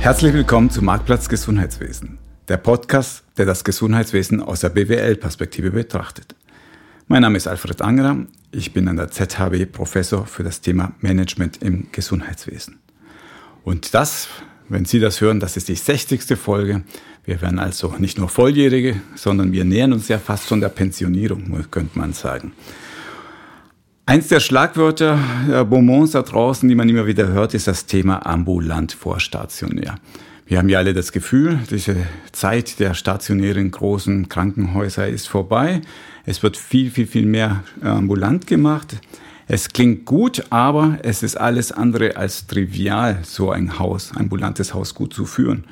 Herzlich willkommen zu Marktplatz Gesundheitswesen, der Podcast, der das Gesundheitswesen aus der BWL-Perspektive betrachtet. Mein Name ist Alfred Angerer, ich bin an der ZHW Professor für das Thema Management im Gesundheitswesen. Und das, wenn Sie das hören, das ist die 60. Folge. Wir werden also nicht nur Volljährige, sondern wir nähern uns ja fast schon der Pensionierung, könnte man sagen. Eins der Schlagwörter der Beaumonts da draußen, die man immer wieder hört, ist das Thema ambulant vor stationär. Wir haben ja alle das Gefühl, diese Zeit der stationären großen Krankenhäuser ist vorbei. Es wird viel, viel, viel mehr ambulant gemacht. Es klingt gut, aber es ist alles andere als trivial, so ein Haus, ambulantes Haus gut zu führen.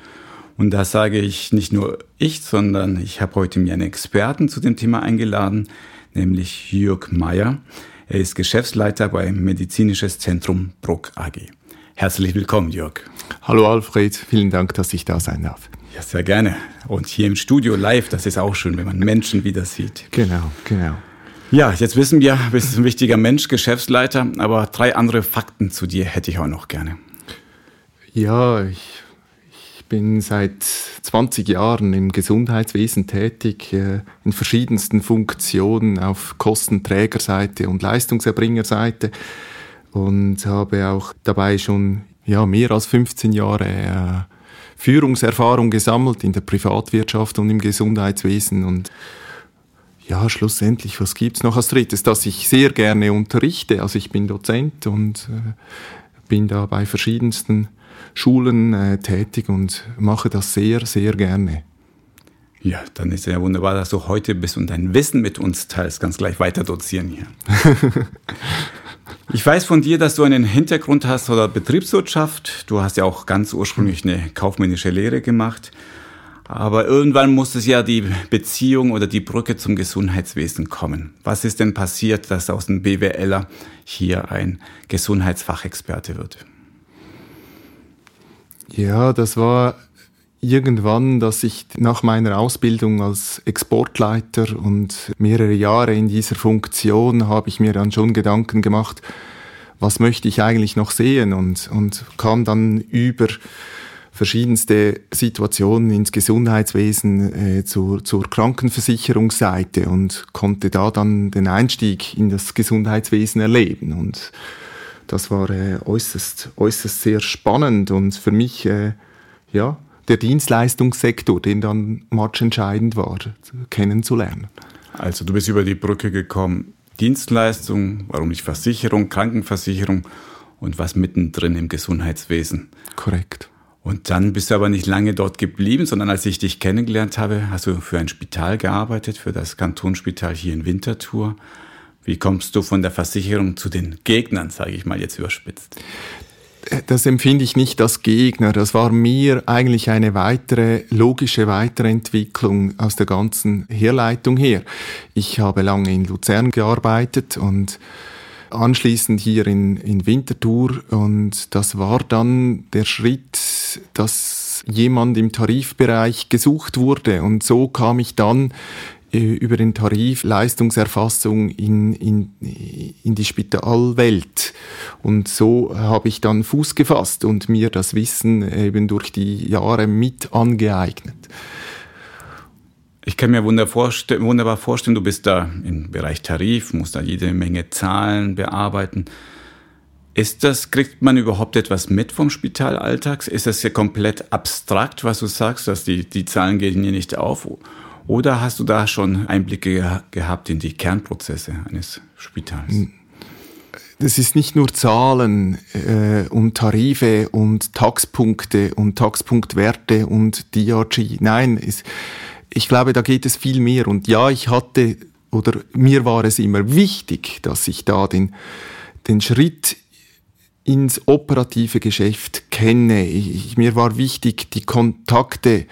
Und da sage ich nicht nur ich, sondern ich habe heute mir einen Experten zu dem Thema eingeladen, nämlich Jörg Meyer. Er ist Geschäftsleiter beim Medizinisches Zentrum Bruck AG. Herzlich willkommen, Jörg. Hallo Alfred, vielen Dank, dass ich da sein darf. Ja, sehr gerne. Und hier im Studio live, das ist auch schön, wenn man Menschen wieder sieht. Genau, genau. Ja, jetzt wissen wir, du bist ein wichtiger Mensch, Geschäftsleiter, aber drei andere Fakten zu dir hätte ich auch noch gerne. Ja, ich bin seit 20 Jahren im Gesundheitswesen tätig, äh, in verschiedensten Funktionen auf Kostenträgerseite und Leistungserbringerseite und habe auch dabei schon ja, mehr als 15 Jahre äh, Führungserfahrung gesammelt in der Privatwirtschaft und im Gesundheitswesen und ja, schlussendlich, was gibt's noch als drittes? Dass ich sehr gerne unterrichte. Also ich bin Dozent und äh, bin da bei verschiedensten Schulen äh, tätig und mache das sehr, sehr gerne. Ja, dann ist ja wunderbar, dass du heute bist und dein Wissen mit uns teilst. Ganz gleich weiter dozieren hier. ich weiß von dir, dass du einen Hintergrund hast oder Betriebswirtschaft. Du hast ja auch ganz ursprünglich eine kaufmännische Lehre gemacht. Aber irgendwann muss es ja die Beziehung oder die Brücke zum Gesundheitswesen kommen. Was ist denn passiert, dass aus dem BWLer hier ein Gesundheitsfachexperte wird? Ja, das war irgendwann, dass ich nach meiner Ausbildung als Exportleiter und mehrere Jahre in dieser Funktion habe ich mir dann schon Gedanken gemacht, was möchte ich eigentlich noch sehen? Und, und kam dann über verschiedenste Situationen ins Gesundheitswesen äh, zur, zur Krankenversicherungsseite und konnte da dann den Einstieg in das Gesundheitswesen erleben. Und das war äh, äußerst, äußerst sehr spannend und für mich, äh, ja, der Dienstleistungssektor, den dann matchentscheidend war, kennenzulernen. Also du bist über die Brücke gekommen, Dienstleistung, warum nicht Versicherung, Krankenversicherung und was mittendrin im Gesundheitswesen. Korrekt. Und dann bist du aber nicht lange dort geblieben, sondern als ich dich kennengelernt habe, hast du für ein Spital gearbeitet, für das Kantonsspital hier in Winterthur. Wie kommst du von der Versicherung zu den Gegnern, sage ich mal jetzt überspitzt? Das empfinde ich nicht als Gegner. Das war mir eigentlich eine weitere, logische Weiterentwicklung aus der ganzen Herleitung her. Ich habe lange in Luzern gearbeitet und anschließend hier in, in Winterthur und das war dann der Schritt, dass jemand im Tarifbereich gesucht wurde und so kam ich dann über den Tarif Leistungserfassung in, in, in die Spitalwelt. Und so habe ich dann Fuß gefasst und mir das Wissen eben durch die Jahre mit angeeignet. Ich kann mir wunderbar vorstellen, du bist da im Bereich Tarif, musst da jede Menge Zahlen bearbeiten. Ist das, kriegt man überhaupt etwas mit vom Spitalalltag? Ist das ja komplett abstrakt, was du sagst, dass die, die Zahlen gehen hier nicht auf? Oder hast du da schon Einblicke gehabt in die Kernprozesse eines Spitals? Das ist nicht nur Zahlen äh, und Tarife und Taxpunkte und Taxpunktwerte und DRG. Nein, es, ich glaube, da geht es viel mehr. Und ja, ich hatte oder mir war es immer wichtig, dass ich da den, den Schritt ins operative Geschäft kenne. Ich, mir war wichtig, die Kontakte,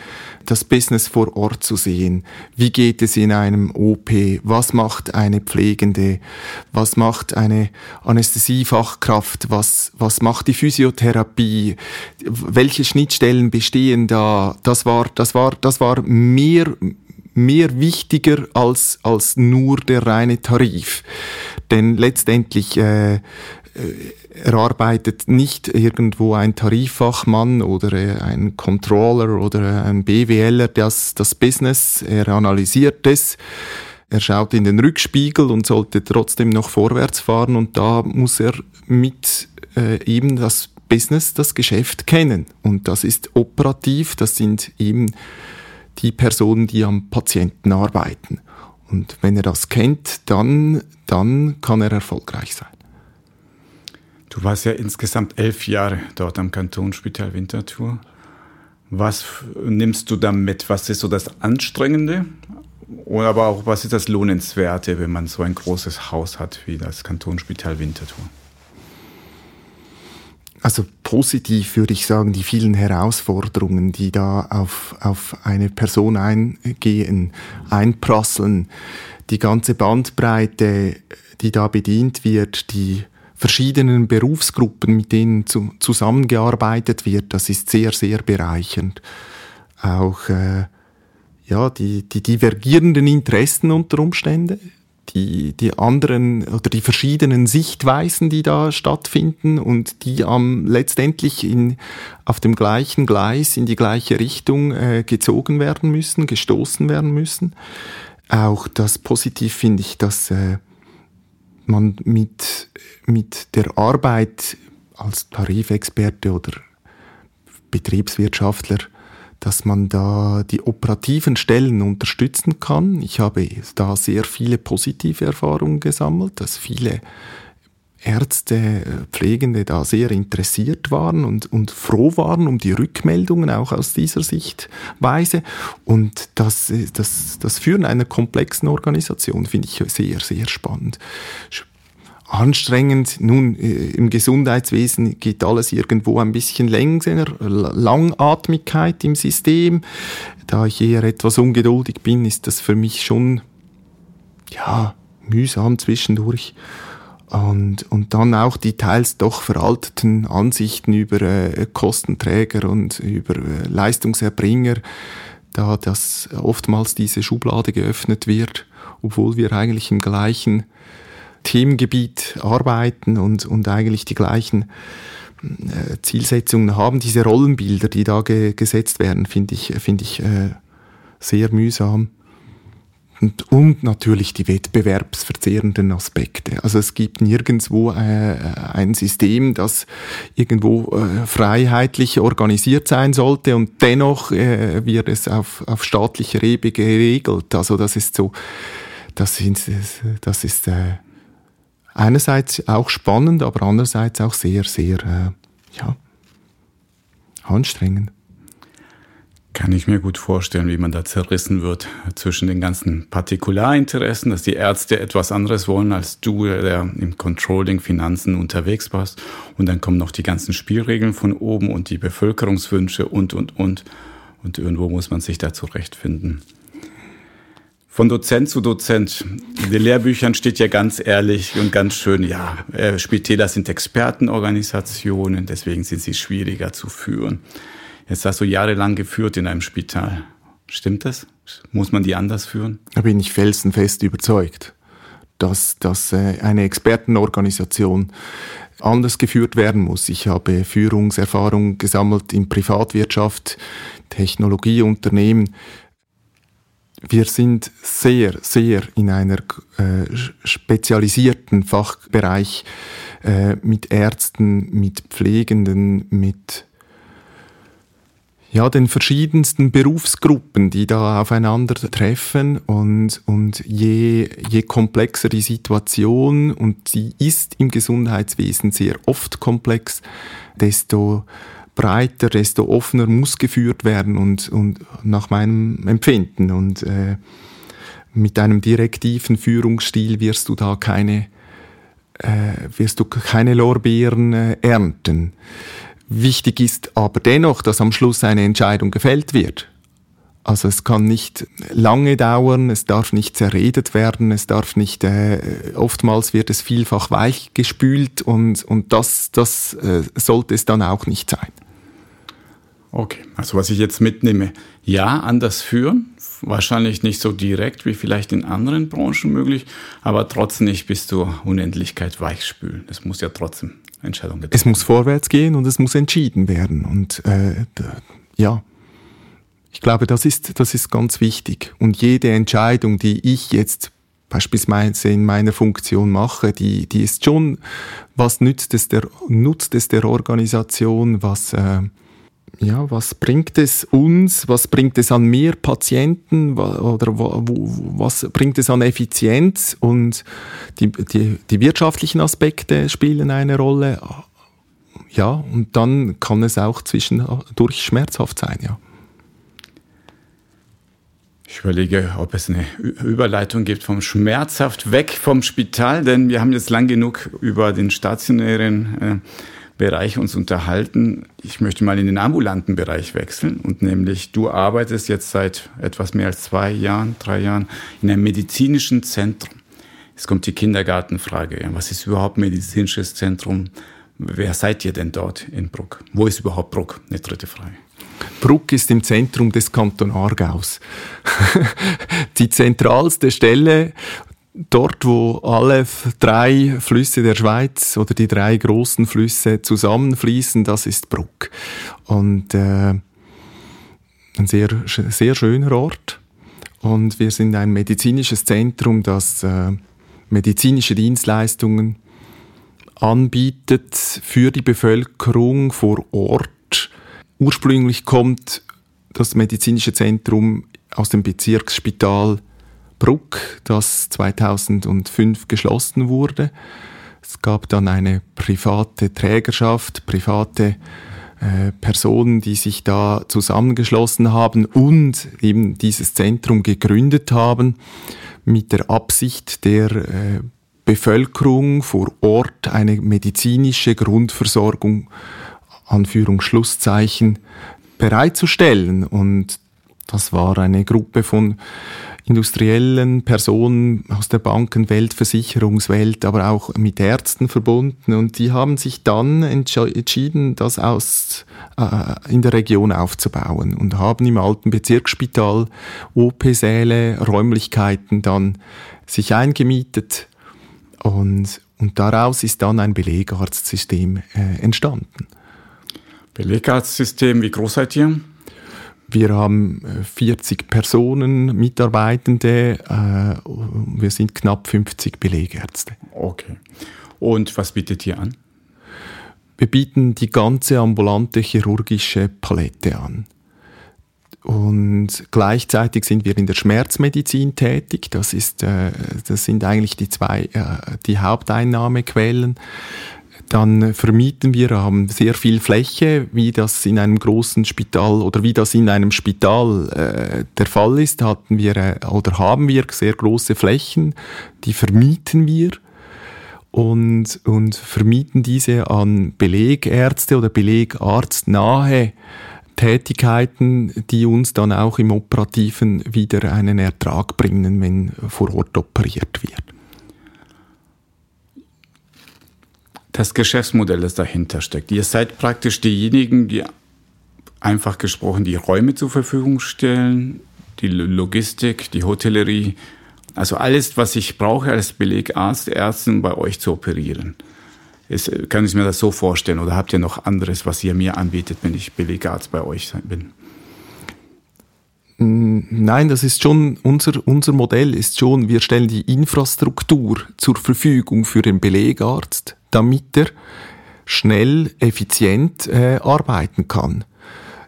das Business vor Ort zu sehen. Wie geht es in einem OP? Was macht eine Pflegende? Was macht eine Anästhesiefachkraft? Was, was macht die Physiotherapie? Welche Schnittstellen bestehen da? Das war, das war, das war mehr, mehr wichtiger als, als nur der reine Tarif. Denn letztendlich äh, er arbeitet nicht irgendwo ein Tariffachmann oder äh, ein Controller oder ein BWLer, das, das Business, er analysiert es, er schaut in den Rückspiegel und sollte trotzdem noch vorwärts fahren und da muss er mit äh, eben das Business, das Geschäft kennen. Und das ist operativ, das sind eben die Personen, die am Patienten arbeiten. Und wenn er das kennt, dann, dann kann er erfolgreich sein. Du warst ja insgesamt elf Jahre dort am Kantonsspital Winterthur. Was nimmst du da mit? Was ist so das Anstrengende? Oder aber auch, was ist das Lohnenswerte, wenn man so ein großes Haus hat wie das Kantonsspital Winterthur? Also positiv würde ich sagen, die vielen Herausforderungen, die da auf, auf eine Person eingehen, einprasseln, die ganze Bandbreite, die da bedient wird, die verschiedenen Berufsgruppen, mit denen zu, zusammengearbeitet wird, das ist sehr, sehr bereichernd. Auch äh, ja, die, die divergierenden Interessen unter Umständen, die, die anderen oder die verschiedenen Sichtweisen, die da stattfinden und die am letztendlich in, auf dem gleichen Gleis in die gleiche Richtung äh, gezogen werden müssen, gestoßen werden müssen. Auch das positiv finde ich, dass äh, man mit, mit der Arbeit als Tarifexperte oder Betriebswirtschaftler dass man da die operativen Stellen unterstützen kann. Ich habe da sehr viele positive Erfahrungen gesammelt, dass viele Ärzte, Pflegende da sehr interessiert waren und, und froh waren um die Rückmeldungen auch aus dieser Sichtweise. Und das, das, das Führen einer komplexen Organisation finde ich sehr, sehr spannend anstrengend. Nun, äh, im Gesundheitswesen geht alles irgendwo ein bisschen länger, Langatmigkeit im System. Da ich eher etwas ungeduldig bin, ist das für mich schon, ja, mühsam zwischendurch. Und, und dann auch die teils doch veralteten Ansichten über äh, Kostenträger und über äh, Leistungserbringer, da das oftmals diese Schublade geöffnet wird, obwohl wir eigentlich im gleichen Themengebiet arbeiten und, und eigentlich die gleichen äh, Zielsetzungen haben. Diese Rollenbilder, die da ge gesetzt werden, finde ich, find ich äh, sehr mühsam. Und, und natürlich die wettbewerbsverzehrenden Aspekte. Also es gibt nirgendwo äh, ein System, das irgendwo äh, freiheitlich organisiert sein sollte und dennoch äh, wird es auf, auf staatlicher Ebene geregelt. Also das ist so, das, ist, das ist äh, einerseits auch spannend, aber andererseits auch sehr, sehr äh, ja, anstrengend. Kann ich mir gut vorstellen, wie man da zerrissen wird zwischen den ganzen Partikularinteressen, dass die Ärzte etwas anderes wollen als du, der im Controlling Finanzen unterwegs warst. Und dann kommen noch die ganzen Spielregeln von oben und die Bevölkerungswünsche und, und, und. Und irgendwo muss man sich da zurechtfinden. Von Dozent zu Dozent. In den Lehrbüchern steht ja ganz ehrlich und ganz schön, ja, äh, Spitäler sind Expertenorganisationen, deswegen sind sie schwieriger zu führen. Jetzt hast du jahrelang geführt in einem Spital. Stimmt das? Muss man die anders führen? Da bin ich felsenfest überzeugt, dass, dass äh, eine Expertenorganisation anders geführt werden muss. Ich habe Führungserfahrung gesammelt in Privatwirtschaft, Technologieunternehmen wir sind sehr, sehr in einer äh, spezialisierten Fachbereich äh, mit Ärzten, mit Pflegenden, mit ja, den verschiedensten Berufsgruppen, die da aufeinander treffen und, und je, je komplexer die Situation, und sie ist im Gesundheitswesen sehr oft komplex, desto breiter, desto offener muss geführt werden und, und nach meinem Empfinden. Und äh, mit einem direktiven Führungsstil wirst du da keine, äh, wirst du keine Lorbeeren äh, ernten. Wichtig ist aber dennoch, dass am Schluss eine Entscheidung gefällt wird. Also es kann nicht lange dauern, es darf nicht zerredet werden, es darf nicht, äh, oftmals wird es vielfach weichgespült und, und das, das äh, sollte es dann auch nicht sein. Okay, also was ich jetzt mitnehme, ja, anders führen, wahrscheinlich nicht so direkt wie vielleicht in anderen Branchen möglich, aber trotzdem nicht bis zur Unendlichkeit weichspülen. Es muss ja trotzdem Entscheidungen getroffen Es muss vorwärts gehen und es muss entschieden werden. Und äh, ja, ich glaube, das ist, das ist ganz wichtig. Und jede Entscheidung, die ich jetzt beispielsweise in meiner Funktion mache, die, die ist schon, was nützt es der, nutzt es der Organisation, was, äh, ja, was bringt es uns, was bringt es an mehr Patienten oder was bringt es an Effizienz und die, die, die wirtschaftlichen Aspekte spielen eine Rolle. Ja, und dann kann es auch zwischendurch schmerzhaft sein, ja. Ich überlege, ob es eine Überleitung gibt vom schmerzhaft weg vom Spital, denn wir haben jetzt lang genug über den stationären äh, Bereich uns unterhalten. Ich möchte mal in den ambulanten Bereich wechseln und nämlich du arbeitest jetzt seit etwas mehr als zwei Jahren, drei Jahren in einem medizinischen Zentrum. Jetzt kommt die Kindergartenfrage. Was ist überhaupt medizinisches Zentrum? Wer seid ihr denn dort in Bruck? Wo ist überhaupt Bruck? Eine dritte Frage. Bruck ist im Zentrum des Kanton Aargaus. die zentralste Stelle, dort wo alle drei Flüsse der Schweiz oder die drei großen Flüsse zusammenfließen, das ist Bruck. Und äh, ein sehr, sehr schöner Ort. Und wir sind ein medizinisches Zentrum, das äh, medizinische Dienstleistungen anbietet für die Bevölkerung vor Ort Ursprünglich kommt das medizinische Zentrum aus dem Bezirksspital Bruck, das 2005 geschlossen wurde. Es gab dann eine private Trägerschaft, private äh, Personen, die sich da zusammengeschlossen haben und eben dieses Zentrum gegründet haben mit der Absicht der äh, Bevölkerung vor Ort eine medizinische Grundversorgung Anführungsschlusszeichen bereitzustellen. Und das war eine Gruppe von industriellen Personen aus der Bankenwelt, Versicherungswelt, aber auch mit Ärzten verbunden. Und die haben sich dann entschieden, das aus, äh, in der Region aufzubauen und haben im alten Bezirksspital OP-Säle, Räumlichkeiten dann sich eingemietet. Und, und daraus ist dann ein Belegarztsystem äh, entstanden. Belegarztsystem, wie groß seid ihr? Wir haben 40 äh, Personen, Mitarbeitende. Äh, wir sind knapp 50 Belegärzte. Okay. Und was bietet ihr an? Wir bieten die ganze ambulante chirurgische Palette an. Und gleichzeitig sind wir in der Schmerzmedizin tätig. Das, ist, äh, das sind eigentlich die zwei die Haupteinnahmequellen. Dann vermieten wir, haben sehr viel Fläche, wie das in einem großen Spital oder wie das in einem Spital äh, der Fall ist, hatten wir äh, oder haben wir sehr große Flächen, die vermieten wir und, und vermieten diese an Belegärzte oder Belegarztnahe Tätigkeiten, die uns dann auch im Operativen wieder einen Ertrag bringen, wenn vor Ort operiert wird. Das Geschäftsmodell, das dahinter steckt. Ihr seid praktisch diejenigen, die einfach gesprochen die Räume zur Verfügung stellen, die Logistik, die Hotellerie, also alles, was ich brauche als Belegarzt, Ärztin bei euch zu operieren. Ist, kann ich mir das so vorstellen oder habt ihr noch anderes, was ihr mir anbietet, wenn ich Belegarzt bei euch bin? Nein, das ist schon unser, unser Modell ist schon, wir stellen die Infrastruktur zur Verfügung für den Belegarzt, damit er schnell, effizient äh, arbeiten kann.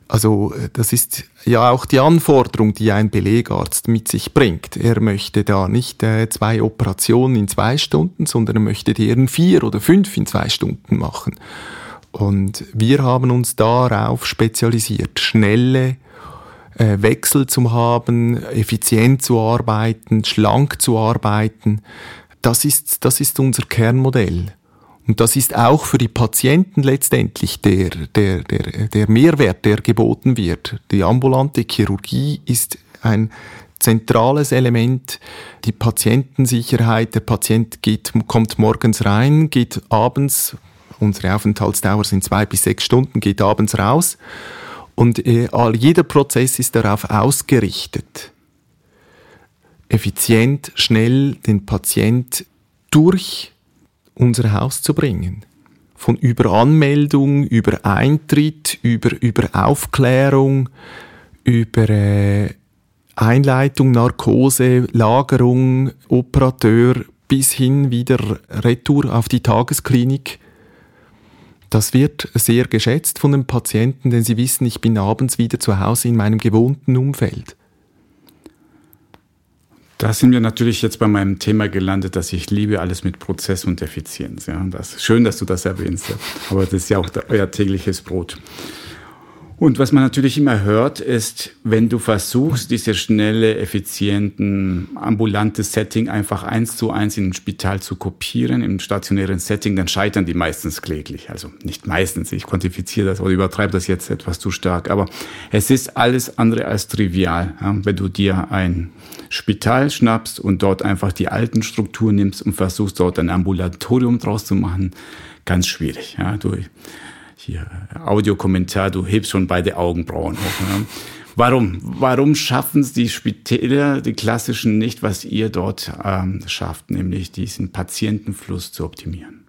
Also äh, das ist ja auch die Anforderung, die ein Belegarzt mit sich bringt. Er möchte da nicht äh, zwei Operationen in zwei Stunden, sondern er möchte in vier oder fünf in zwei Stunden machen. Und wir haben uns darauf spezialisiert, schnelle äh, Wechsel zu haben, effizient zu arbeiten, schlank zu arbeiten. Das ist, das ist unser Kernmodell. Und das ist auch für die Patienten letztendlich der, der, der, der Mehrwert, der geboten wird. Die ambulante Chirurgie ist ein zentrales Element, die Patientensicherheit. Der Patient geht, kommt morgens rein, geht abends, unsere Aufenthaltsdauer sind zwei bis sechs Stunden, geht abends raus Und äh, jeder Prozess ist darauf ausgerichtet, effizient, schnell den Patient durch unser Haus zu bringen. Von über Anmeldung, über Eintritt, über, über Aufklärung, über äh, Einleitung, Narkose, Lagerung, Operateur bis hin wieder Retour auf die Tagesklinik. Das wird sehr geschätzt von den Patienten, denn sie wissen, ich bin abends wieder zu Hause in meinem gewohnten Umfeld. Da sind wir natürlich jetzt bei meinem Thema gelandet, dass ich liebe alles mit Prozess und Effizienz. Ja, das schön, dass du das erwähnst. Aber das ist ja auch euer tägliches Brot. Und was man natürlich immer hört, ist, wenn du versuchst, diese schnelle, effizienten, ambulante Setting einfach eins zu eins in ein Spital zu kopieren, im stationären Setting, dann scheitern die meistens kläglich. Also nicht meistens, ich quantifiziere das oder übertreibe das jetzt etwas zu stark. Aber es ist alles andere als trivial, wenn du dir ein Spital schnappst und dort einfach die alten Strukturen nimmst und versuchst, dort ein Ambulatorium draus zu machen. Ganz schwierig. Ja, du, hier Audiokommentar, du hebst schon beide Augenbrauen hoch. Ne? Warum? Warum schaffen es die Spitäler, die klassischen nicht, was ihr dort ähm, schafft, nämlich diesen Patientenfluss zu optimieren?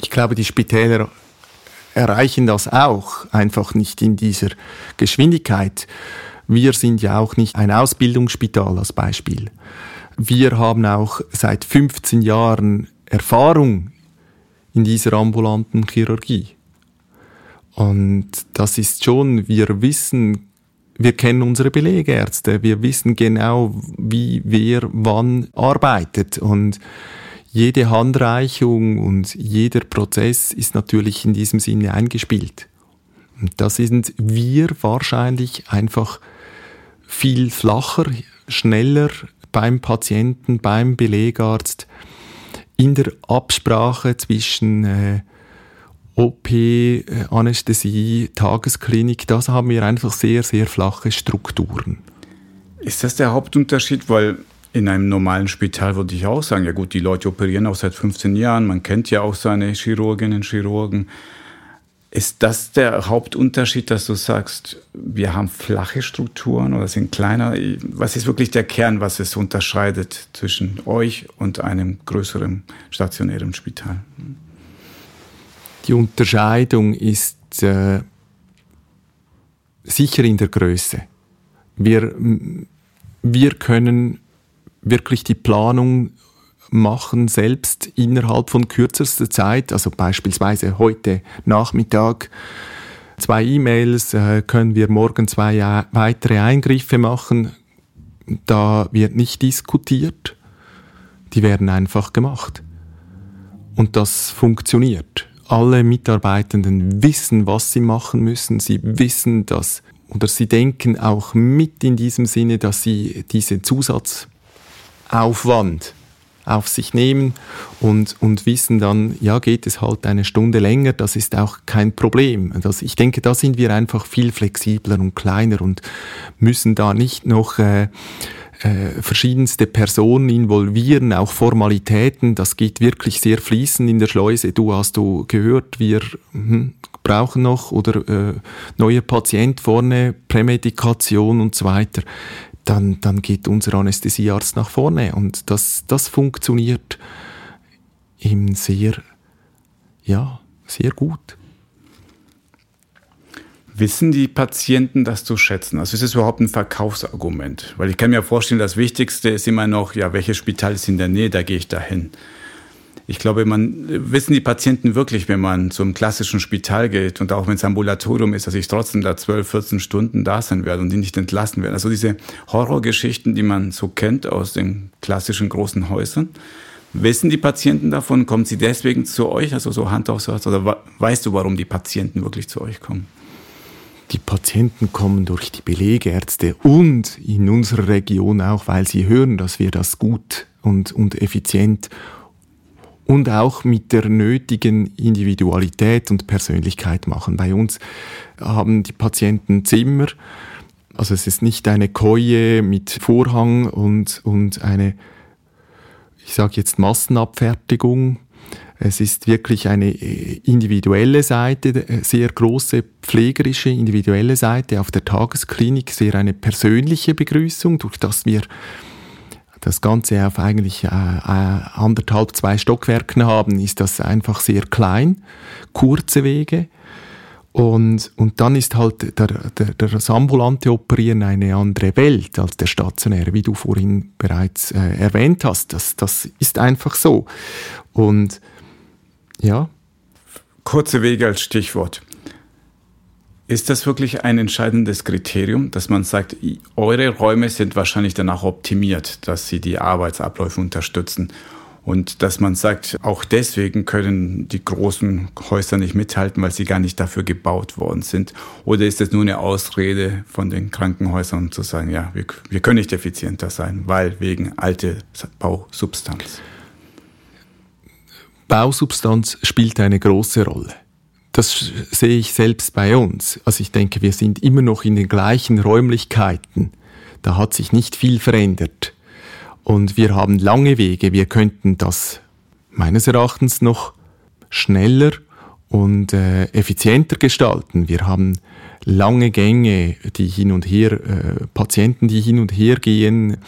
Ich glaube, die Spitäler erreichen das auch, einfach nicht in dieser Geschwindigkeit. Wir sind ja auch nicht ein Ausbildungsspital als Beispiel. Wir haben auch seit 15 Jahren Erfahrung in dieser ambulanten Chirurgie. Und das ist schon, wir wissen, wir kennen unsere Belegärzte, wir wissen genau, wie wer wann arbeitet und jede Handreichung und jeder Prozess ist natürlich in diesem Sinne eingespielt. Und da sind wir wahrscheinlich einfach viel flacher, schneller beim Patienten, beim Belegarzt, in der Absprache zwischen äh, OP, äh, Anästhesie, Tagesklinik, das haben wir einfach sehr, sehr flache Strukturen. Ist das der Hauptunterschied? Weil in einem normalen Spital würde ich auch sagen, ja gut, die Leute operieren auch seit 15 Jahren, man kennt ja auch seine Chirurginnen und Chirurgen. Ist das der Hauptunterschied, dass du sagst, wir haben flache Strukturen oder sind kleiner? Was ist wirklich der Kern, was es unterscheidet zwischen euch und einem größeren stationären Spital? Die Unterscheidung ist äh, sicher in der Größe. Wir, wir können wirklich die Planung machen, selbst innerhalb von kürzester Zeit, also beispielsweise heute Nachmittag, zwei E-Mails, äh, können wir morgen zwei äh, weitere Eingriffe machen. Da wird nicht diskutiert, die werden einfach gemacht. Und das funktioniert alle Mitarbeitenden wissen, was sie machen müssen. Sie wissen, dass, oder sie denken auch mit in diesem Sinne, dass sie diesen Zusatzaufwand auf sich nehmen und, und wissen dann, ja, geht es halt eine Stunde länger, das ist auch kein Problem. Das, ich denke, da sind wir einfach viel flexibler und kleiner und müssen da nicht noch äh, äh, verschiedenste Personen involvieren, auch Formalitäten. Das geht wirklich sehr fließend in der Schleuse. Du hast du gehört, wir hm, brauchen noch oder äh, neuer Patient vorne, Prämedikation und so weiter. Dann, dann geht unser Anästhesiearzt nach vorne und das, das funktioniert eben sehr, ja, sehr gut. Wissen die Patienten das zu schätzen? Also ist es überhaupt ein Verkaufsargument? Weil ich kann mir vorstellen, das Wichtigste ist immer noch, ja, welches Spital ist in der Nähe, da gehe ich dahin. Ich glaube, man wissen die Patienten wirklich, wenn man zum klassischen Spital geht und auch wenn es Ambulatorium ist, dass ich trotzdem da 12, 14 Stunden da sein werde und die nicht entlassen werden. Also diese Horrorgeschichten, die man so kennt aus den klassischen großen Häusern. Wissen die Patienten davon? Kommen sie deswegen zu euch? Also so Hand aufs Herz? Oder weißt du, warum die Patienten wirklich zu euch kommen? Die Patienten kommen durch die Belegärzte und in unserer Region auch, weil sie hören, dass wir das gut und, und effizient und auch mit der nötigen Individualität und Persönlichkeit machen. Bei uns haben die Patienten Zimmer, also es ist nicht eine Koje mit Vorhang und, und eine, ich sage jetzt Massenabfertigung, Es ist wirklich eine äh, individuelle Seite, äh, sehr große pflegerische individuelle Seite auf der Tagesklinik, sehr eine persönliche Begrüßung, durch das wir das Ganze auf eigentlich äh, äh, anderthalb, zwei Stockwerken haben, ist das einfach sehr klein, kurze Wege. Und, und dann ist halt der, der, das ambulante Operieren eine andere Welt als der stationäre, wie du vorhin bereits äh, erwähnt hast. Das, das ist einfach so. Und ja. Kurze Wege als Stichwort. Ist das wirklich ein entscheidendes Kriterium, dass man sagt, eure Räume sind wahrscheinlich danach optimiert, dass sie die Arbeitsabläufe unterstützen? Und dass man sagt, auch deswegen können die großen Häuser nicht mithalten, weil sie gar nicht dafür gebaut worden sind? Oder ist es nur eine Ausrede von den Krankenhäusern, zu sagen, ja, wir, wir können nicht effizienter sein, weil wegen alte Bausubstanz? Bausubstanz spielt eine große Rolle. Das sehe ich selbst bei uns. Also ich denke, wir sind immer noch in den gleichen Räumlichkeiten. Da hat sich nicht viel verändert. Und wir haben lange Wege. Wir könnten das meines Erachtens noch schneller und äh, effizienter gestalten. Wir haben lange Gänge, die hin und her, äh, Patienten, die hin und her gehen.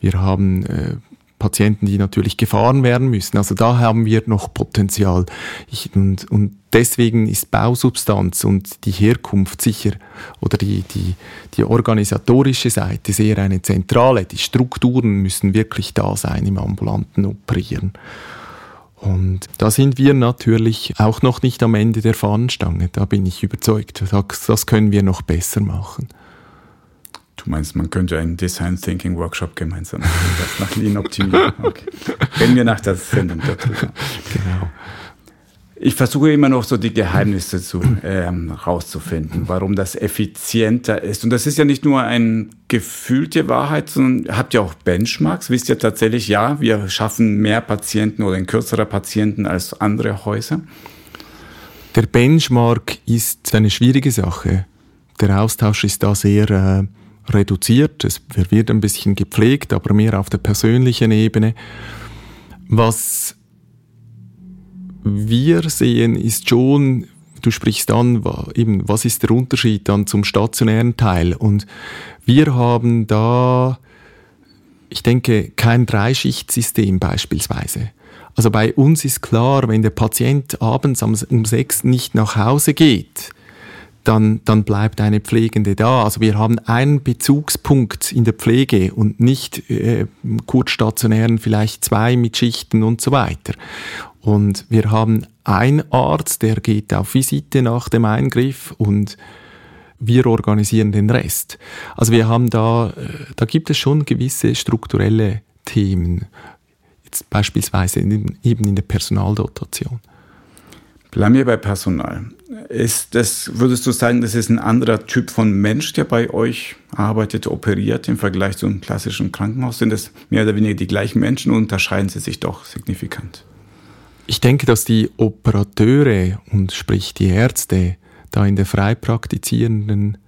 Wir haben äh, Patienten, die natürlich gefahren werden müssen. Also da haben wir noch Potenzial. Ich, und, und deswegen ist Bausubstanz und die Herkunft sicher oder die, die, die organisatorische Seite sehr eine zentrale. Die Strukturen müssen wirklich da sein im ambulanten Operieren. Und da sind wir natürlich auch noch nicht am Ende der Fahnenstange. Da bin ich überzeugt. Das können wir noch besser machen. Du meinst, man könnte einen Design Thinking Workshop gemeinsam machen, das nach Lean optimieren. Okay. Reden wir nach der Sendung darüber. Genau. Ich versuche immer noch so die Geheimnisse zu ähm, rauszufinden, warum das effizienter ist. Und das ist ja nicht nur eine gefühlte Wahrheit, sondern habt ihr auch Benchmarks? Wisst ihr tatsächlich, ja, wir schaffen mehr Patienten oder in kürzerer Patienten als andere Häuser? Der Benchmark ist eine schwierige Sache. Der Austausch ist da sehr äh, reduziert. Es wird ein bisschen gepflegt, aber mehr auf der persönlichen Ebene. Was wir sehen, ist schon, du sprichst an, eben, was ist der Unterschied dann zum stationären Teil? Und wir haben da, ich denke, kein Dreischichtsystem beispielsweise. Also bei uns ist klar, wenn der Patient abends um sechs nicht nach Hause geht, dann, dann bleibt eine Pflegende da. Also wir haben einen Bezugspunkt in der Pflege und nicht äh, kurzstationären vielleicht zwei mit Schichten und so weiter. Und wir haben einen Arzt, der geht auf Visite nach dem Eingriff und wir organisieren den Rest. Also wir haben da, äh, da gibt es schon gewisse strukturelle Themen, jetzt beispielsweise in, eben in der Personaldotation. Bleiben wir bei Personal. Ist das, würdest du sagen, das ist ein anderer Typ von Mensch, der bei euch arbeitet, operiert im Vergleich zu einem klassischen Krankenhaus? Sind das mehr oder weniger die gleichen Menschen und unterscheiden sie sich doch signifikant? Ich denke, dass die Operateure und sprich die Ärzte da in der frei praktizierenden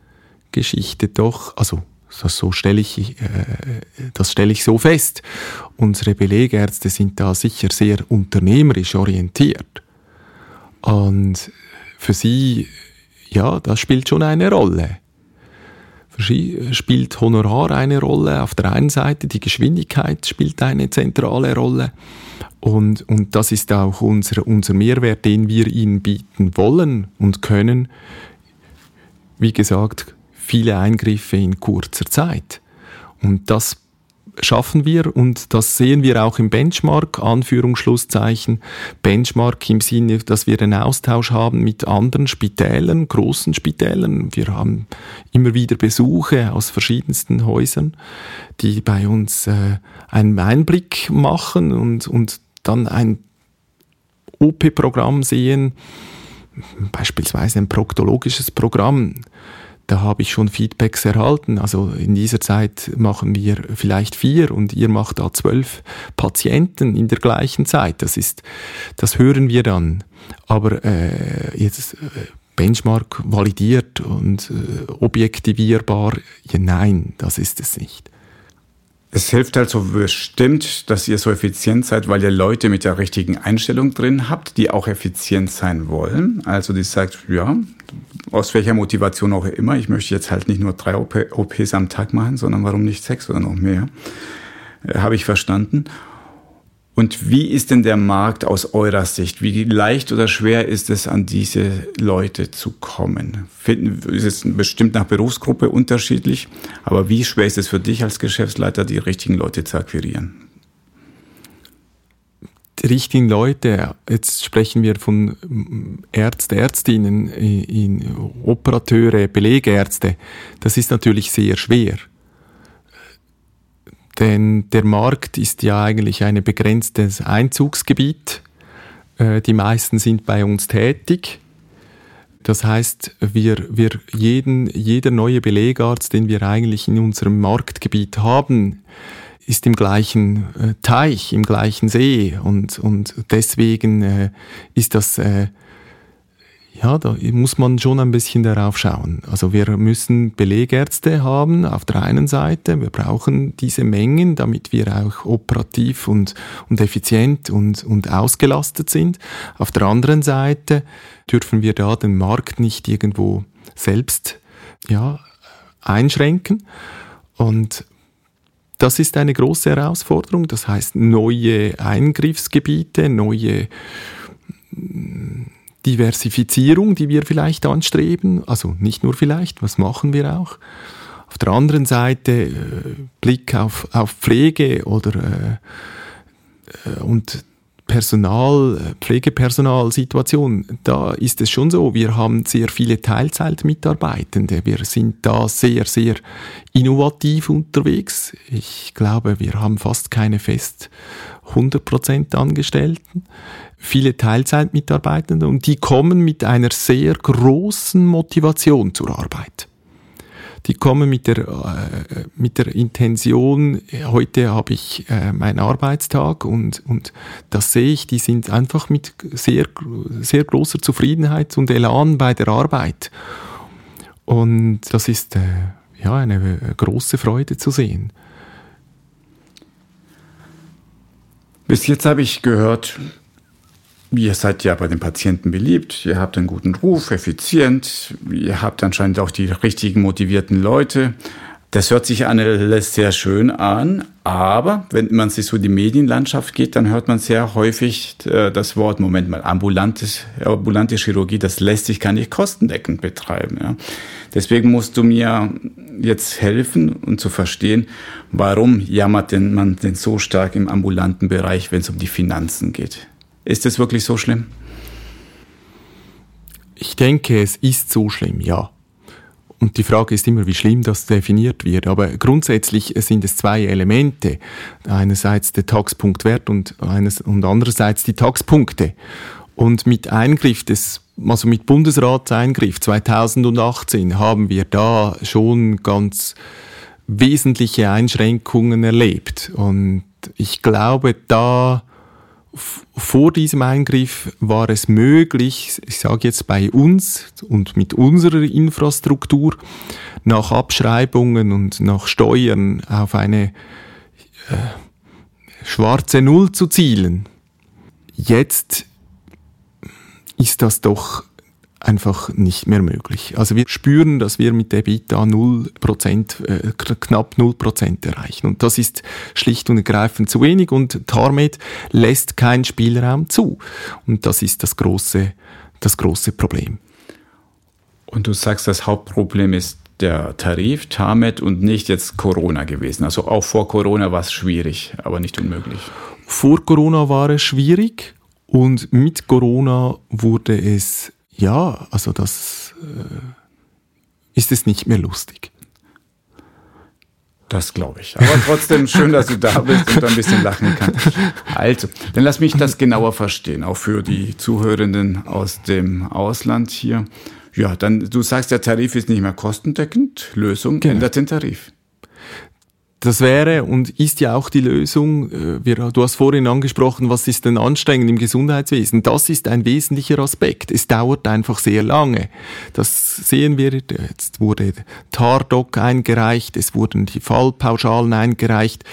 Geschichte doch, also das so stelle ich, äh, das stelle ich so fest. Unsere Belegärzte sind da sicher sehr unternehmerisch orientiert. Und für sie, ja, das spielt schon eine Rolle. Für sie spielt Honorar eine Rolle. Auf der einen Seite die Geschwindigkeit spielt eine zentrale Rolle. Und, und das ist auch unser, unser Mehrwert, den wir ihnen bieten wollen und können. Wie gesagt, viele Eingriffe in kurzer Zeit. Und das schaffen wir und das sehen wir auch im Benchmark, Anführungsschlusszeichen, Benchmark im Sinne, dass wir einen Austausch haben mit anderen Spitälern, großen Spitälern. Wir haben immer wieder Besuche aus verschiedensten Häusern, die bei uns äh, einen Einblick machen und, und dann ein OP-Programm sehen, beispielsweise ein proktologisches Programm da habe ich schon Feedbacks erhalten. Also in dieser Zeit machen wir vielleicht vier und ihr macht da zwölf Patienten in der gleichen Zeit. Das ist, das hören wir dann. Aber äh, jetzt äh, Benchmark validiert und äh, objektivierbar, ja, nein, das ist es nicht. Es hilft halt so bestimmt, dass ihr so effizient seid, weil ihr Leute mit der richtigen Einstellung drin habt, die auch effizient sein wollen. Also die sagt, ja, aus welcher Motivation auch immer, ich möchte jetzt halt nicht nur drei OPs am Tag machen, sondern warum nicht sechs oder noch mehr. Äh, Habe ich verstanden. Und wie ist denn der Markt aus eurer Sicht? Wie leicht oder schwer ist es, an diese Leute zu kommen? Finden, ist es bestimmt nach Berufsgruppe unterschiedlich, aber wie schwer ist es für dich als Geschäftsleiter, die richtigen Leute zu akquirieren? Die richtigen Leute, jetzt sprechen wir von Ärzte, Ärztinnen, in Operateure, Belegärzte, das ist natürlich sehr schwer. Denn der Markt ist ja eigentlich ein begrenztes Einzugsgebiet. Äh, die meisten sind bei uns tätig. Das heißt, wir, wir jeden, jeder neue Belegarzt, den wir eigentlich in unserem Marktgebiet haben, ist im gleichen äh, Teich, im gleichen See und, und deswegen äh, ist das ja, da muss man schon ein bisschen darauf schauen. Also wir müssen Belegärzte haben auf der einen Seite. Wir brauchen diese Mengen, damit wir auch operativ und, und effizient und, und ausgelastet sind. Auf der anderen Seite dürfen wir da den Markt nicht irgendwo selbst ja, einschränken. Und das ist eine große Herausforderung. Das heißt, neue Eingriffsgebiete, neue Diversifizierung, die wir vielleicht anstreben, also nicht nur vielleicht, was machen wir auch. Auf der anderen Seite äh, Blick auf, auf Pflege oder äh, äh und Personal, äh, Pflegepersonalsituation, da ist es schon so, wir haben sehr viele Teilzeitmitarbeitende. Wir sind da sehr, sehr innovativ unterwegs. Ich glaube, wir haben fast keine fest 100% Angestellten viele Teilzeitmitarbeitende und die kommen mit einer sehr großen Motivation zur Arbeit. Die kommen mit der, äh, mit der Intention, heute habe ich äh, meinen Arbeitstag und, und das sehe ich, die sind einfach mit sehr, sehr großer Zufriedenheit und Elan bei der Arbeit. Und das ist äh, ja eine große Freude zu sehen. Bis jetzt habe ich gehört, Ihr seid ja bei den Patienten beliebt, ihr habt einen guten Ruf, effizient, ihr habt anscheinend auch die richtigen motivierten Leute. Das hört sich alles sehr schön an, aber wenn man sich so die Medienlandschaft geht, dann hört man sehr häufig äh, das Wort, Moment mal, ambulantes, ambulante Chirurgie, das lässt sich gar nicht kostendeckend betreiben. Ja. Deswegen musst du mir jetzt helfen und um zu verstehen, warum jammert denn man denn so stark im ambulanten Bereich, wenn es um die Finanzen geht. Ist es wirklich so schlimm? Ich denke, es ist so schlimm, ja. Und die Frage ist immer, wie schlimm das definiert wird. Aber grundsätzlich sind es zwei Elemente. Einerseits der Taxpunktwert und, und andererseits die Taxpunkte. Und mit Eingriff des, also mit Bundesratseingriff 2018 haben wir da schon ganz wesentliche Einschränkungen erlebt. Und ich glaube, da vor diesem Eingriff war es möglich, ich sage jetzt bei uns und mit unserer Infrastruktur, nach Abschreibungen und nach Steuern auf eine äh, schwarze Null zu zielen. Jetzt ist das doch einfach nicht mehr möglich. Also wir spüren, dass wir mit der EBITDA 0%, äh, knapp 0% erreichen. Und das ist schlicht und ergreifend zu wenig und Tarmet lässt keinen Spielraum zu. Und das ist das große, das große Problem. Und du sagst, das Hauptproblem ist der Tarif, Tarmet und nicht jetzt Corona gewesen. Also auch vor Corona war es schwierig, aber nicht unmöglich. Vor Corona war es schwierig und mit Corona wurde es ja, also das äh, ist es nicht mehr lustig. Das glaube ich. Aber trotzdem schön, dass du da bist und ein bisschen lachen kannst. Also, dann lass mich das genauer verstehen, auch für die Zuhörenden aus dem Ausland hier. Ja, dann, du sagst, der Tarif ist nicht mehr kostendeckend. Lösung, genau. ändert den Tarif. Das wäre und ist ja auch die Lösung. Äh, wir, du hast vorhin angesprochen, was ist denn anstrengend im Gesundheitswesen? Das ist ein wesentlicher Aspekt. Es dauert einfach sehr lange. Das sehen wir. Jetzt wurde TARDOC eingereicht, es wurden die Fallpauschalen eingereicht.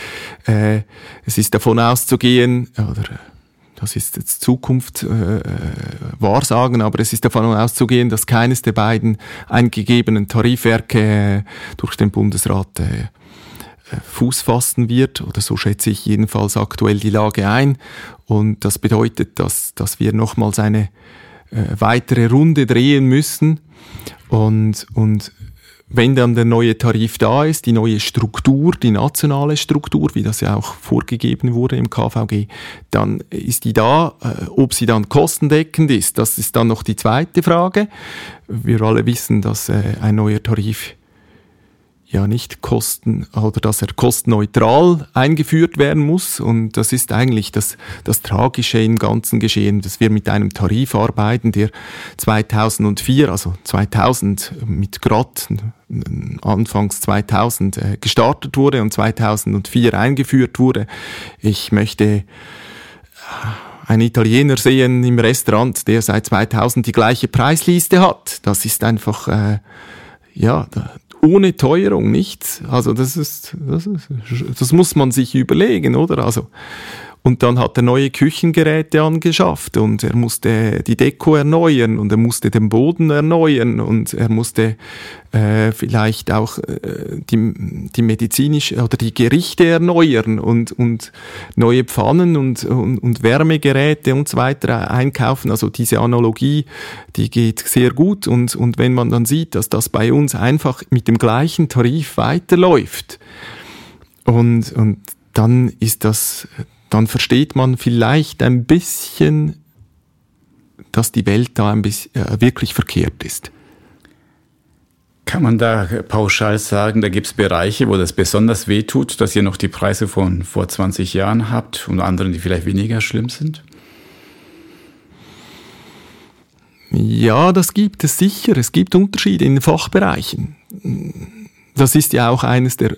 Äh, es ist davon auszugehen, oder das ist jetzt Zukunft äh, Wahrsagen, aber es ist davon auszugehen, dass keines der beiden eingegebenen Tarifwerke durch den Bundesrat äh, Fuß fassen wird, oder so schätze ich jedenfalls aktuell die Lage ein. Und das bedeutet, dass, dass wir nochmals eine äh, weitere Runde drehen müssen. Und, und wenn dann der neue Tarif da ist, die neue Struktur, die nationale Struktur, wie das ja auch vorgegeben wurde im KVG, dann ist die da. Äh, ob sie dann kostendeckend ist, das ist dann noch die zweite Frage. Wir alle wissen, dass äh, ein neuer Tarif ja nicht kosten oder dass er kostenneutral eingeführt werden muss. Und das ist eigentlich das, das Tragische im ganzen Geschehen, dass wir mit einem Tarif arbeiten, der 2004, also 2000 mit Grott, anfangs 2000 äh, gestartet wurde und 2004 eingeführt wurde. Ich möchte äh, einen Italiener sehen im Restaurant, der seit 2000 die gleiche Preisliste hat. Das ist einfach, äh, ja, ohne Teuerung nichts. Also das ist, das ist, das muss man sich überlegen, oder? Also, und dann hat er neue Küchengeräte angeschafft und er musste die Deko erneuern und er musste den Boden erneuern und er musste äh, vielleicht auch äh, die, die medizinische oder die Gerichte erneuern und, und neue Pfannen und, und, und Wärmegeräte und so weiter einkaufen. Also diese Analogie, die geht sehr gut und, und wenn man dann sieht, dass das bei uns einfach mit dem gleichen Tarif weiterläuft und, und dann ist das dann versteht man vielleicht ein bisschen, dass die Welt da ein bisschen äh, wirklich verkehrt ist. Kann man da pauschal sagen, da gibt es Bereiche, wo das besonders weh tut, dass ihr noch die Preise von vor 20 Jahren habt und andere, die vielleicht weniger schlimm sind? Ja, das gibt es sicher. Es gibt Unterschiede in den Fachbereichen. Das ist ja auch eines der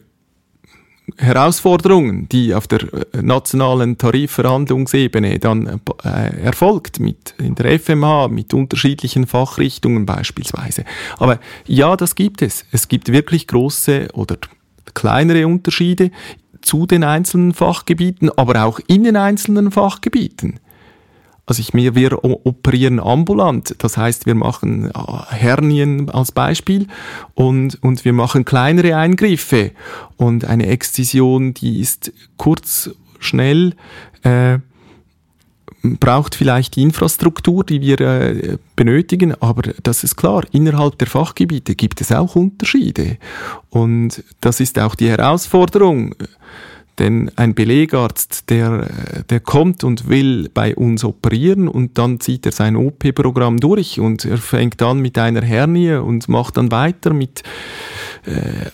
Herausforderungen, die auf der äh, nationalen Tarifverhandlungsebene dann äh, erfolgt, mit in der FMH, mit unterschiedlichen Fachrichtungen beispielsweise. Aber ja, das gibt es. Es gibt wirklich große oder kleinere Unterschiede zu den einzelnen Fachgebieten, aber auch in den einzelnen Fachgebieten. Also ich mir, wir operieren ambulant, das heißt, wir machen Hernien als Beispiel und, und wir machen kleinere Eingriffe. Und eine Exzision, die ist kurz, schnell, äh, braucht vielleicht die Infrastruktur, die wir äh, benötigen, aber das ist klar, innerhalb der Fachgebiete gibt es auch Unterschiede. Und das ist auch die Herausforderung denn ein Belegarzt, der, der kommt und will bei uns operieren und dann zieht er sein OP-Programm durch und er fängt an mit einer Hernie und macht dann weiter mit äh,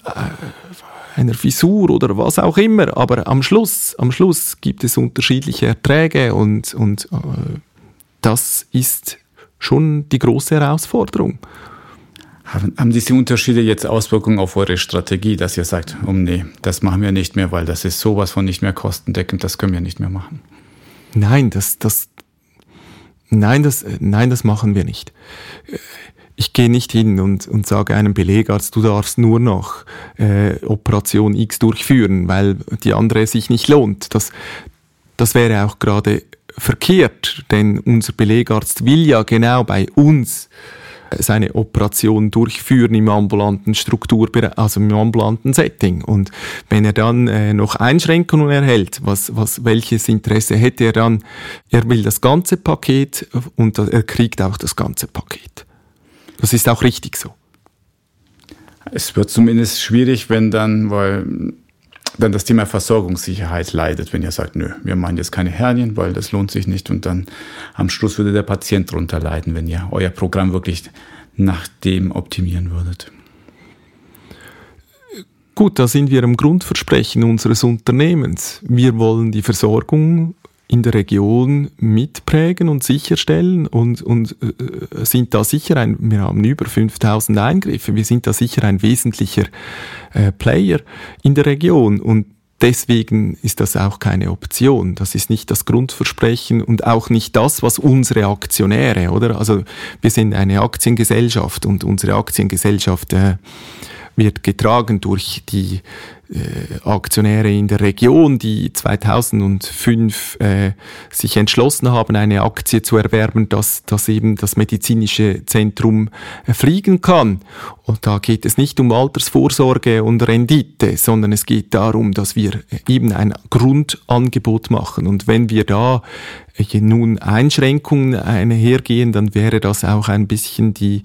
einer Fissur oder was auch immer. Aber am Schluss, am Schluss gibt es unterschiedliche Erträge und, und äh, das ist schon die große Herausforderung. Haben diese Unterschiede jetzt Auswirkungen auf eure Strategie, dass ihr sagt, um nee, das machen wir nicht mehr, weil das ist sowas von nicht mehr kostendeckend, das können wir nicht mehr machen? Nein, das, das, nein, das, nein, das machen wir nicht. Ich gehe nicht hin und, und sage einem Belegarzt, du darfst nur noch äh, Operation X durchführen, weil die andere sich nicht lohnt. Das, das wäre auch gerade verkehrt, denn unser Belegarzt will ja genau bei uns seine Operation durchführen im ambulanten Struktur, also im ambulanten Setting. Und wenn er dann äh, noch Einschränkungen erhält, was, was, welches Interesse hätte er dann? Er will das ganze Paket und er kriegt auch das ganze Paket. Das ist auch richtig so. Es wird zumindest schwierig, wenn dann, weil dann das Thema Versorgungssicherheit leidet, wenn ihr sagt, nö, wir machen jetzt keine Hernien, weil das lohnt sich nicht und dann am Schluss würde der Patient drunter leiden, wenn ihr euer Programm wirklich nach dem optimieren würdet. Gut, da sind wir im Grundversprechen unseres Unternehmens. Wir wollen die Versorgung in der Region mitprägen und sicherstellen und, und äh, sind da sicher ein, wir haben über 5000 Eingriffe, wir sind da sicher ein wesentlicher äh, Player in der Region und deswegen ist das auch keine Option. Das ist nicht das Grundversprechen und auch nicht das, was unsere Aktionäre, oder? Also wir sind eine Aktiengesellschaft und unsere Aktiengesellschaft äh, wird getragen durch die äh, Aktionäre in der Region, die 2005 äh, sich entschlossen haben, eine Aktie zu erwerben, dass, dass eben das medizinische Zentrum äh, fliegen kann. Und da geht es nicht um Altersvorsorge und Rendite, sondern es geht darum, dass wir eben ein Grundangebot machen. Und wenn wir da äh, nun Einschränkungen einhergehen, dann wäre das auch ein bisschen die,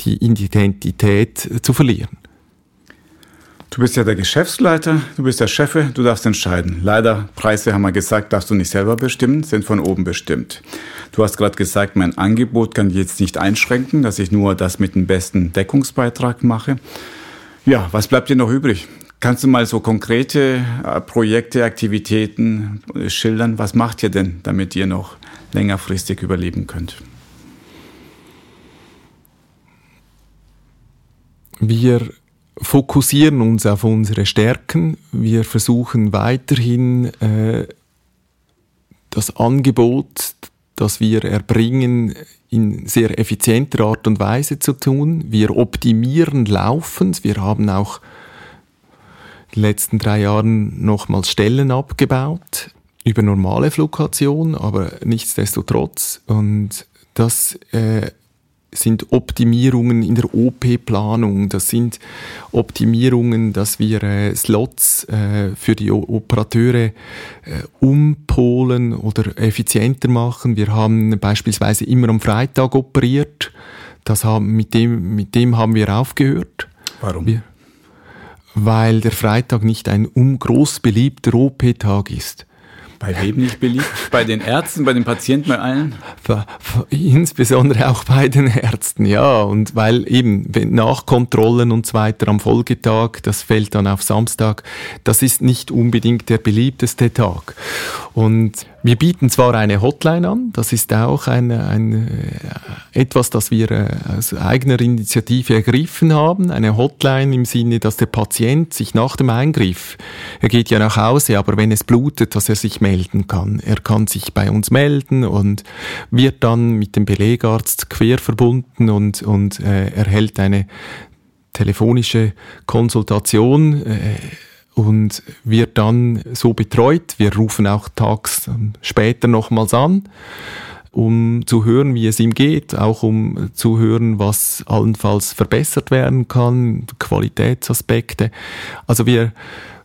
die Identität zu verlieren. Du bist ja der Geschäftsleiter, du bist der Chef, du darfst entscheiden. Leider, Preise haben wir gesagt, darfst du nicht selber bestimmen, sind von oben bestimmt. Du hast gerade gesagt, mein Angebot kann jetzt nicht einschränken, dass ich nur das mit dem besten Deckungsbeitrag mache. Ja, was bleibt dir noch übrig? Kannst du mal so konkrete äh, Projekte, Aktivitäten äh, schildern? Was macht ihr denn, damit ihr noch längerfristig überleben könnt? Wir fokussieren uns auf unsere Stärken. Wir versuchen weiterhin äh, das Angebot, das wir erbringen, in sehr effizienter Art und Weise zu tun. Wir optimieren laufend. Wir haben auch in den letzten drei Jahren nochmals Stellen abgebaut über normale Fluktuation, aber nichtsdestotrotz. Und das äh, sind Optimierungen in der OP-Planung, das sind Optimierungen, dass wir äh, Slots äh, für die o Operateure äh, umpolen oder effizienter machen. Wir haben beispielsweise immer am Freitag operiert. Das haben, mit, dem, mit dem haben wir aufgehört. Warum? Wir, weil der Freitag nicht ein um groß beliebter OP-Tag ist. Bei wem nicht beliebt? Bei den Ärzten, bei den Patienten, bei allen? Insbesondere auch bei den Ärzten, ja. Und weil eben Nachkontrollen und so weiter am Folgetag, das fällt dann auf Samstag, das ist nicht unbedingt der beliebteste Tag. Und wir bieten zwar eine Hotline an, das ist auch ein, ein, äh, etwas, das wir äh, aus eigener Initiative ergriffen haben, eine Hotline im Sinne, dass der Patient sich nach dem Eingriff, er geht ja nach Hause, aber wenn es blutet, dass er sich melden kann. Er kann sich bei uns melden und wird dann mit dem Belegarzt quer verbunden und, und äh, erhält eine telefonische Konsultation. Äh, und wird dann so betreut. Wir rufen auch tags später nochmals an, um zu hören, wie es ihm geht, auch um zu hören, was allenfalls verbessert werden kann, Qualitätsaspekte. Also wir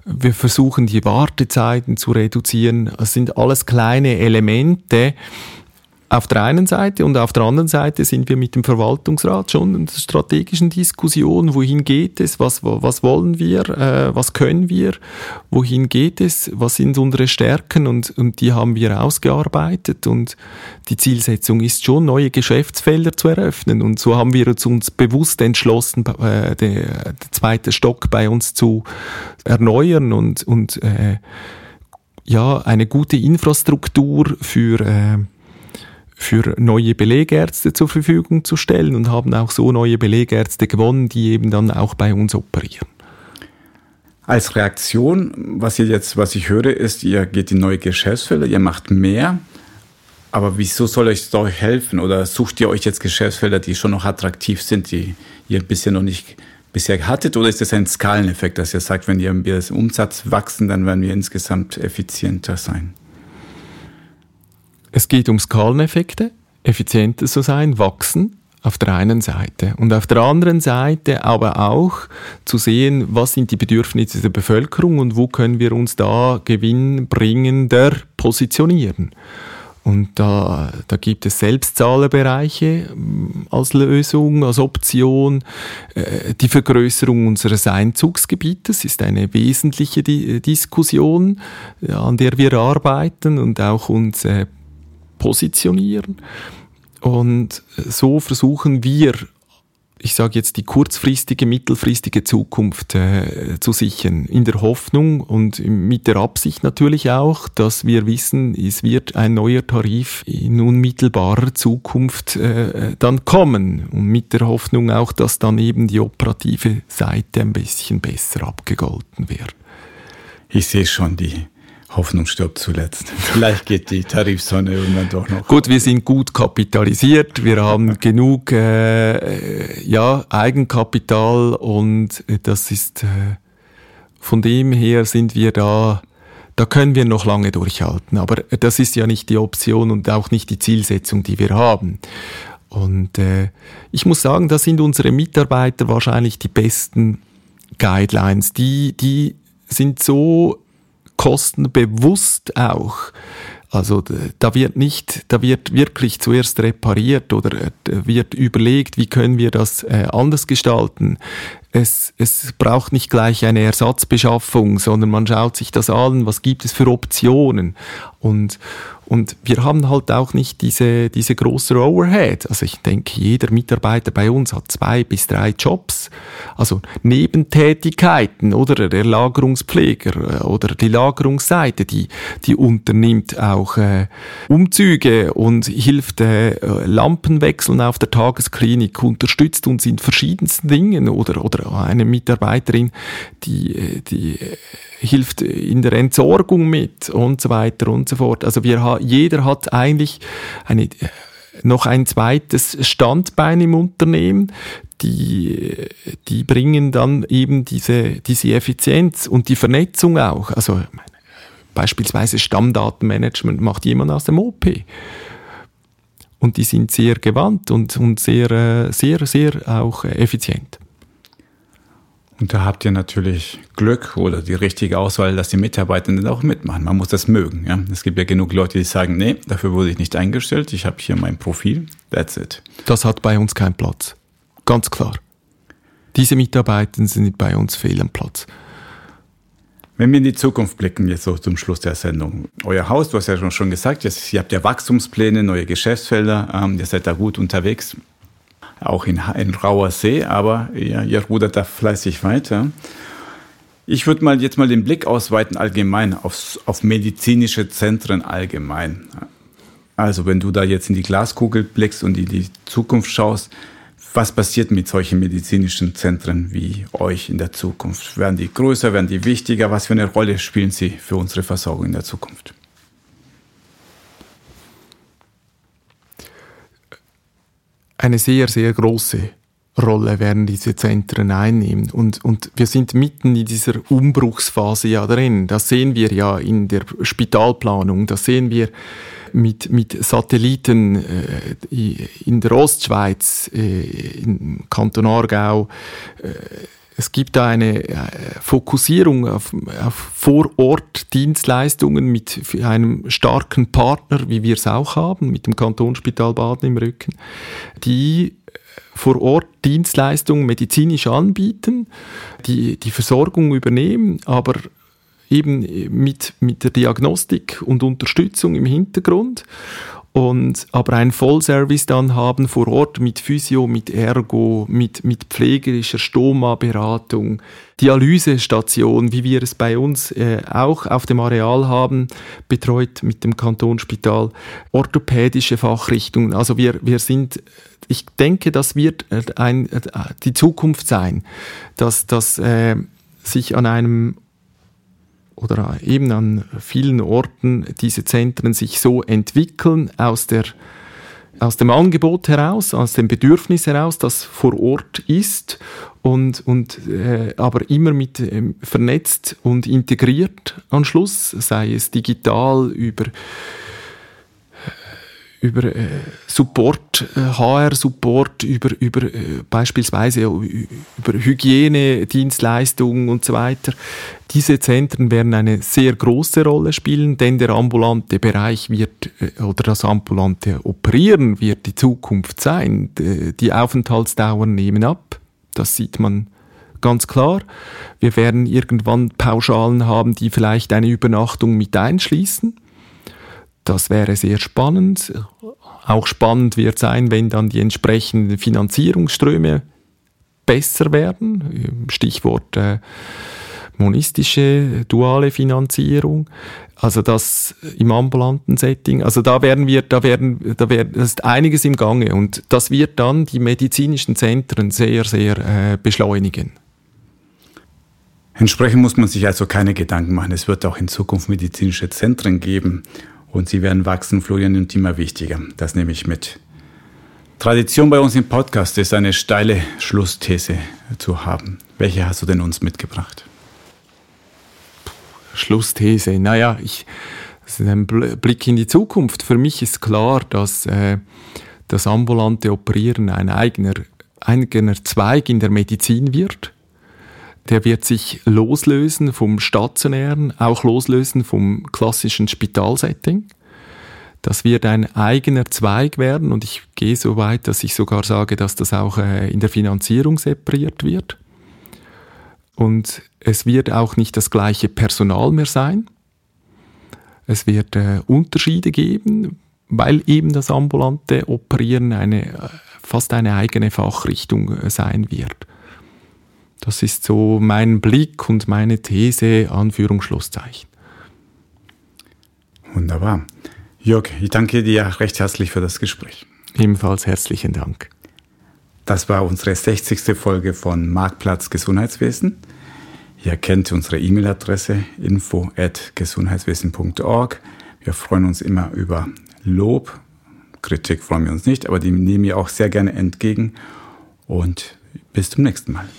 wir versuchen die Wartezeiten zu reduzieren. Es sind alles kleine Elemente, auf der einen Seite und auf der anderen Seite sind wir mit dem Verwaltungsrat schon in der strategischen Diskussion, wohin geht es, was, was wollen wir, äh, was können wir, wohin geht es, was sind unsere Stärken und, und die haben wir ausgearbeitet und die Zielsetzung ist schon, neue Geschäftsfelder zu eröffnen und so haben wir uns bewusst entschlossen, äh, der, der zweite Stock bei uns zu erneuern und, und äh, ja, eine gute Infrastruktur für äh, für neue Belegärzte zur Verfügung zu stellen und haben auch so neue Belegärzte gewonnen, die eben dann auch bei uns operieren. Als Reaktion, was ihr jetzt, was ich höre, ist, ihr geht in neue Geschäftsfelder, ihr macht mehr. Aber wieso soll euch das euch helfen? Oder sucht ihr euch jetzt Geschäftsfelder, die schon noch attraktiv sind, die ihr bisher noch nicht bisher hattet? Oder ist das ein Skaleneffekt, dass ihr sagt, wenn wir das Umsatz wachsen, dann werden wir insgesamt effizienter sein? Es geht um Skaleneffekte, effizienter zu sein, wachsen auf der einen Seite und auf der anderen Seite aber auch zu sehen, was sind die Bedürfnisse der Bevölkerung und wo können wir uns da gewinnbringender positionieren. Und da, da gibt es Selbstzahlerbereiche mm, als Lösung, als Option. Äh, die Vergrößerung unseres Einzugsgebietes ist eine wesentliche Diskussion, an der wir arbeiten und auch uns positionieren. Und so versuchen wir, ich sage jetzt, die kurzfristige, mittelfristige Zukunft äh, zu sichern. In der Hoffnung und mit der Absicht natürlich auch, dass wir wissen, es wird ein neuer Tarif in unmittelbarer Zukunft äh, dann kommen. Und mit der Hoffnung auch, dass dann eben die operative Seite ein bisschen besser abgegolten wird. Ich sehe schon, die Hoffnung stirbt zuletzt. Vielleicht geht die Tarifsonne irgendwann doch noch. Gut, wir sind gut kapitalisiert, wir haben genug äh, ja, Eigenkapital und das ist äh, von dem her sind wir da, da können wir noch lange durchhalten. Aber das ist ja nicht die Option und auch nicht die Zielsetzung, die wir haben. Und äh, ich muss sagen, da sind unsere Mitarbeiter wahrscheinlich die besten Guidelines. Die, die sind so kostenbewusst auch. Also da wird nicht, da wird wirklich zuerst repariert oder äh, wird überlegt, wie können wir das äh, anders gestalten. Es, es braucht nicht gleich eine Ersatzbeschaffung, sondern man schaut sich das an, was gibt es für Optionen. Und, und wir haben halt auch nicht diese, diese große Overhead. Also ich denke, jeder Mitarbeiter bei uns hat zwei bis drei Jobs. Also Nebentätigkeiten oder der Lagerungspfleger äh, oder die Lagerungsseite, die, die unternimmt auch äh, Umzüge und hilft äh, Lampenwechseln auf der Tagesklinik, unterstützt uns in verschiedensten Dingen oder, oder eine Mitarbeiterin, die, äh, die äh, hilft in der Entsorgung mit und so weiter und so fort. Also wir, jeder hat eigentlich eine, noch ein zweites Standbein im Unternehmen, die, die bringen dann eben diese, diese Effizienz und die Vernetzung auch. Also beispielsweise Stammdatenmanagement macht jemand aus dem OP. Und die sind sehr gewandt und, und sehr, äh, sehr, sehr auch effizient. Und da habt ihr natürlich Glück oder die richtige Auswahl, dass die Mitarbeitenden auch mitmachen. Man muss das mögen. Ja? Es gibt ja genug Leute, die sagen, nee, dafür wurde ich nicht eingestellt. Ich habe hier mein Profil. That's it. Das hat bei uns keinen Platz. Ganz klar. Diese Mitarbeiter sind bei uns fehl am Platz. Wenn wir in die Zukunft blicken, jetzt so zum Schluss der Sendung. Euer Haus, du hast ja schon gesagt, ihr habt ja Wachstumspläne, neue Geschäftsfelder, ähm, ihr seid da gut unterwegs auch in, in rauer See, aber ja, ihr rudert da fleißig weiter. Ich würde mal jetzt mal den Blick ausweiten allgemein aufs, auf medizinische Zentren allgemein. Also wenn du da jetzt in die Glaskugel blickst und in die Zukunft schaust, was passiert mit solchen medizinischen Zentren wie euch in der Zukunft? Werden die größer, werden die wichtiger? Was für eine Rolle spielen sie für unsere Versorgung in der Zukunft? Eine sehr, sehr große Rolle werden diese Zentren einnehmen. Und, und wir sind mitten in dieser Umbruchsphase ja drin. Das sehen wir ja in der Spitalplanung, das sehen wir mit, mit Satelliten äh, in der Ostschweiz, äh, im Kanton Aargau. Äh, es gibt eine äh, Fokussierung auf, auf Vorort-Dienstleistungen mit einem starken Partner, wie wir es auch haben, mit dem Kantonsspital Baden im Rücken, die vor Ort Dienstleistungen medizinisch anbieten, die die Versorgung übernehmen, aber eben mit, mit der Diagnostik und Unterstützung im Hintergrund und aber ein Vollservice dann haben vor Ort mit Physio, mit Ergo, mit, mit pflegerischer Stoma-Beratung, Dialysestation, wie wir es bei uns äh, auch auf dem Areal haben, betreut mit dem Kantonsspital, orthopädische Fachrichtungen. Also wir, wir sind, ich denke, das wird äh, ein, äh, die Zukunft sein, dass, dass äh, sich an einem oder eben an vielen Orten diese Zentren sich so entwickeln aus der aus dem Angebot heraus, aus dem Bedürfnis heraus, das vor Ort ist und, und äh, aber immer mit ähm, vernetzt und integriert am Schluss, sei es digital über über äh, Support, äh, HR-Support, über, über äh, beispielsweise über Hygienedienstleistungen und so weiter. Diese Zentren werden eine sehr große Rolle spielen, denn der ambulante Bereich wird äh, oder das ambulante Operieren wird die Zukunft sein. Die Aufenthaltsdauern nehmen ab, das sieht man ganz klar. Wir werden irgendwann Pauschalen haben, die vielleicht eine Übernachtung mit einschließen. Das wäre sehr spannend. Auch spannend wird sein, wenn dann die entsprechenden Finanzierungsströme besser werden. Stichwort äh, monistische, duale Finanzierung. Also das im ambulanten Setting. Also da werden wir, da werden, da werden, das ist einiges im Gange und das wird dann die medizinischen Zentren sehr, sehr äh, beschleunigen. Entsprechend muss man sich also keine Gedanken machen. Es wird auch in Zukunft medizinische Zentren geben und sie werden wachsen, Florian, und immer wichtiger. Das nehme ich mit. Tradition bei uns im Podcast ist eine steile Schlussthese zu haben. Welche hast du denn uns mitgebracht? Schlussthese. Naja, ich, das ist ein Blick in die Zukunft. Für mich ist klar, dass äh, das ambulante Operieren ein eigener, eigener Zweig in der Medizin wird. Der wird sich loslösen vom stationären, auch loslösen vom klassischen Spitalsetting. Das wird ein eigener Zweig werden und ich gehe so weit, dass ich sogar sage, dass das auch äh, in der Finanzierung separiert wird. Und es wird auch nicht das gleiche Personal mehr sein. Es wird äh, Unterschiede geben, weil eben das ambulante Operieren eine, äh, fast eine eigene Fachrichtung sein wird. Das ist so mein Blick und meine These, Anführungsschlusszeichen. Wunderbar. Jörg, ich danke dir recht herzlich für das Gespräch. Ebenfalls herzlichen Dank. Das war unsere 60. Folge von Marktplatz Gesundheitswesen. Ihr kennt unsere E-Mail-Adresse info at gesundheitswesen.org. Wir freuen uns immer über Lob. Kritik freuen wir uns nicht, aber die nehmen wir auch sehr gerne entgegen. Und bis zum nächsten Mal.